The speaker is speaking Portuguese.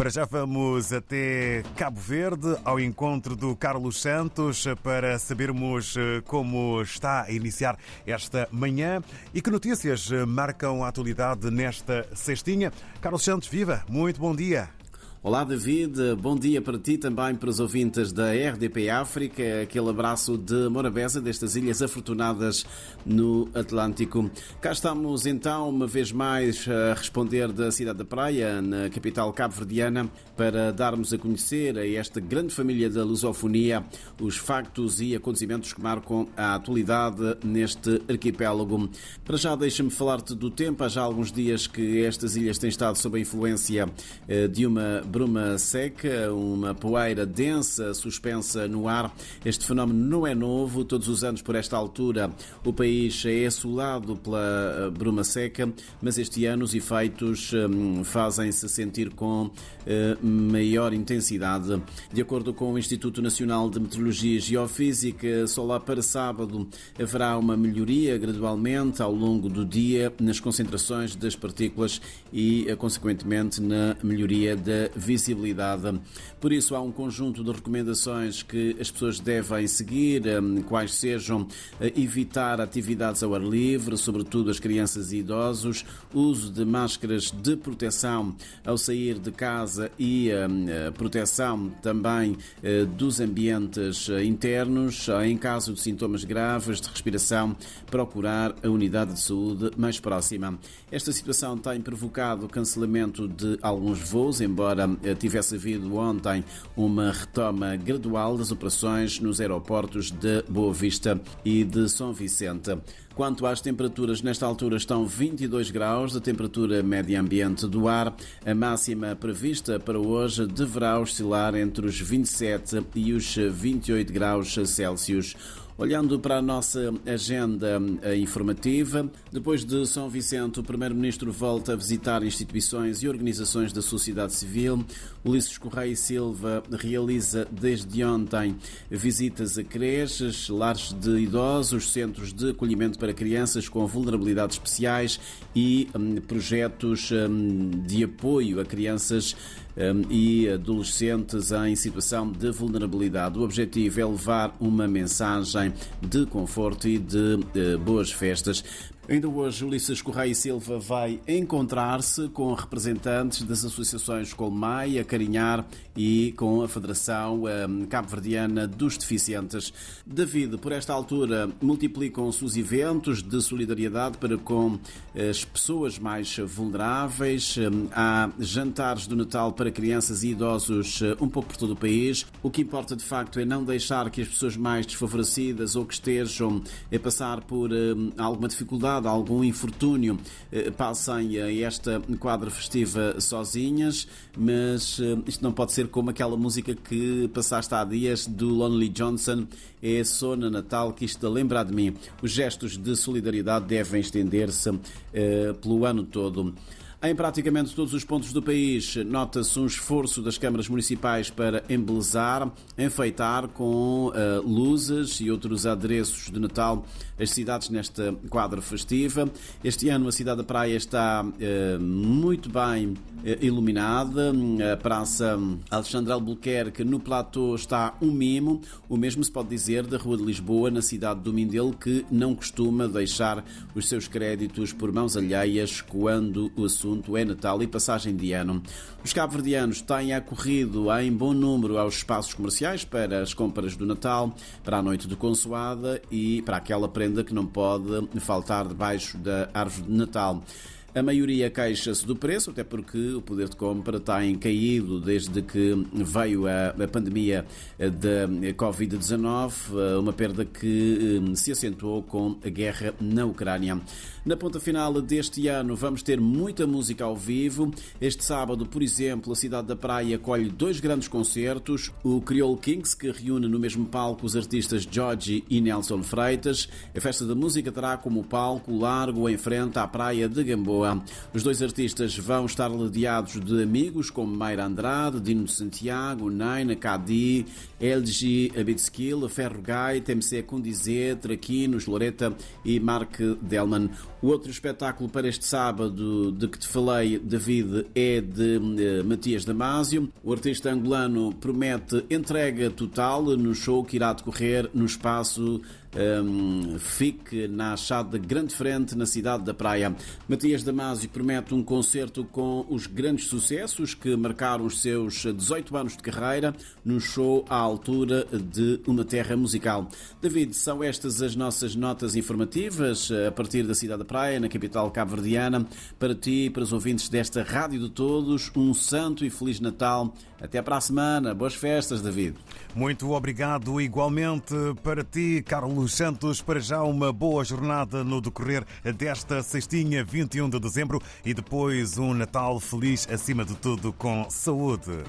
Para já vamos até Cabo Verde, ao encontro do Carlos Santos, para sabermos eh, como está a iniciar esta manhã e que notícias eh, marcam a atualidade nesta cestinha. Carlos Santos, viva! Muito bom dia! Olá David, bom dia para ti também para os ouvintes da RDP África, aquele abraço de Morabeza destas ilhas afortunadas no Atlântico. Cá estamos então uma vez mais a responder da cidade da Praia, na capital cabo-verdiana, para darmos a conhecer a esta grande família da lusofonia os factos e acontecimentos que marcam a atualidade neste arquipélago. Para já deixa-me falar-te do tempo, há já alguns dias que estas ilhas têm estado sob a influência eh, de uma bruma seca, uma poeira densa suspensa no ar. Este fenómeno não é novo, todos os anos por esta altura o país é assolado pela eh, bruma seca, mas este ano os efeitos hum, fazem-se sentir com eh, maior intensidade. De acordo com o Instituto Nacional de Meteorologia e Geofísica, só lá para sábado haverá uma melhoria gradualmente ao longo do dia nas concentrações das partículas e, eh, consequentemente, na melhoria da visibilidade. Por isso, há um conjunto de recomendações que as pessoas devem seguir, hum, quais sejam eh, evitar atividades ao ar livre, sobretudo as crianças e idosos, uso de máscaras de proteção ao sair de casa e hum, proteção também eh, dos ambientes eh, internos. Em caso de sintomas graves de respiração, procurar a unidade de saúde mais próxima. Esta situação tem provocado o cancelamento de alguns voos, embora eh, tivesse havido ontem uma retoma gradual das operações nos aeroportos de Boa Vista e de São Vicente. Quanto às temperaturas, nesta altura estão 22 graus de temperatura média ambiente do ar. A máxima prevista para hoje deverá oscilar entre os 27 e os 28 graus Celsius. Olhando para a nossa agenda eh, informativa, depois de São Vicente, o Primeiro-Ministro volta a visitar instituições e organizações da sociedade civil. Ulisses Correia e Silva realiza desde ontem visitas a creches, lares de idosos, centros de acolhimento para crianças com vulnerabilidades especiais e um, projetos um, de apoio a crianças e adolescentes em situação de vulnerabilidade. O objetivo é levar uma mensagem de conforto e de uh, boas festas Ainda hoje, Ulisses Correia e Silva vai encontrar-se com representantes das associações Colmai, a Carinhar e com a Federação Cabo-Verdiana dos Deficientes. David, por esta altura, multiplicam-se os eventos de solidariedade para com as pessoas mais vulneráveis. Há jantares do Natal para crianças e idosos hum, um pouco por todo o país. O que importa, de facto, é não deixar que as pessoas mais desfavorecidas ou que estejam a passar por hum, alguma dificuldade algum infortúnio, eh, passem esta quadra festiva sozinhas, mas eh, isto não pode ser como aquela música que passaste há dias do Lonely Johnson, é Sona Natal, que isto lembra de mim. Os gestos de solidariedade devem estender-se eh, pelo ano todo. Em praticamente todos os pontos do país, nota-se um esforço das câmaras municipais para embelezar, enfeitar com uh, luzes e outros adereços de Natal as cidades nesta quadra festiva. Este ano a cidade da Praia está uh, muito bem uh, iluminada. A Praça Alexandre Albuquerque no platô está um mimo. O mesmo se pode dizer da Rua de Lisboa, na cidade do Mindelo, que não costuma deixar os seus créditos por mãos alheias quando o assunto assunto é Natal e passagem de ano. Os cabo-verdianos têm acorrido em bom número aos espaços comerciais para as compras do Natal, para a noite de consoada e para aquela prenda que não pode faltar debaixo da árvore de Natal. A maioria queixa-se do preço, até porque o poder de compra tem caído desde que veio a, pandemia da Covid-19, uma perda que hum, se acentuou com a guerra na Ucrânia. Na ponta final deste ano vamos ter muita música ao vivo. Este sábado, por exemplo, a cidade da Praia acolhe dois grandes concertos. O Creole Kings, que reúne no mesmo palco os artistas George e Nelson Freitas. A festa da música terá como palco largo em frente à Praia de Gamboa Lisboa. Os dois artistas vão estar rodeados de amigos como Mayra Andrade, Dino Santiago, Naina, Cadi, LG Abitskill, Ferro Gai, TMC Condizé, Traquinos, Loreta e Mark Delman. O outro espetáculo para este sábado de que te falei, David, é de uh, Matias Damasio. O artista angolano promete entrega total no show que irá decorrer no espaço um, fique na Achada Grande Frente, na cidade da Praia. Matias Damasio promete um concerto com os grandes sucessos que marcaram os seus 18 anos de carreira no show à altura de uma terra musical. David, são estas as nossas notas informativas a partir da cidade da Praia, na capital cabo-verdiana. Para ti e para os ouvintes desta Rádio de Todos, um santo e feliz Natal. Até para a semana. Boas festas, David. Muito obrigado igualmente para ti, Carlos Santos. Para já uma boa jornada no decorrer desta sextinha, 21 de dezembro, e depois um Natal feliz, acima de tudo, com saúde.